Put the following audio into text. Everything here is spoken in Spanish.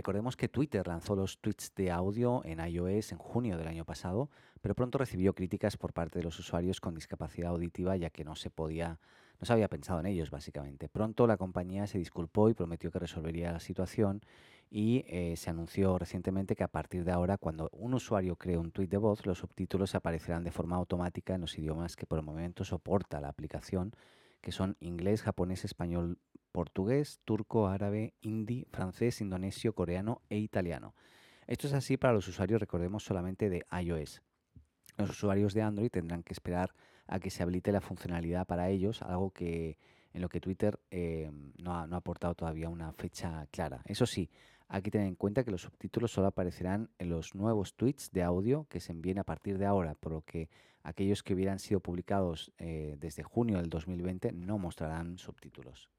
Recordemos que Twitter lanzó los tweets de audio en iOS en junio del año pasado, pero pronto recibió críticas por parte de los usuarios con discapacidad auditiva ya que no se podía, no se había pensado en ellos básicamente. Pronto la compañía se disculpó y prometió que resolvería la situación y eh, se anunció recientemente que a partir de ahora cuando un usuario cree un tweet de voz, los subtítulos aparecerán de forma automática en los idiomas que por el momento soporta la aplicación, que son inglés, japonés, español, portugués, turco, árabe, hindi, francés, indonesio, coreano e italiano. Esto es así para los usuarios, recordemos, solamente de iOS. Los usuarios de Android tendrán que esperar a que se habilite la funcionalidad para ellos, algo que en lo que Twitter eh, no, ha, no, ha, aportado todavía una fecha clara. Eso sí, hay que tener en cuenta que los subtítulos solo aparecerán en los nuevos tweets de audio que se envíen a partir de ahora, por lo que aquellos que hubieran sido publicados eh, desde junio del 2020 no mostrarán subtítulos.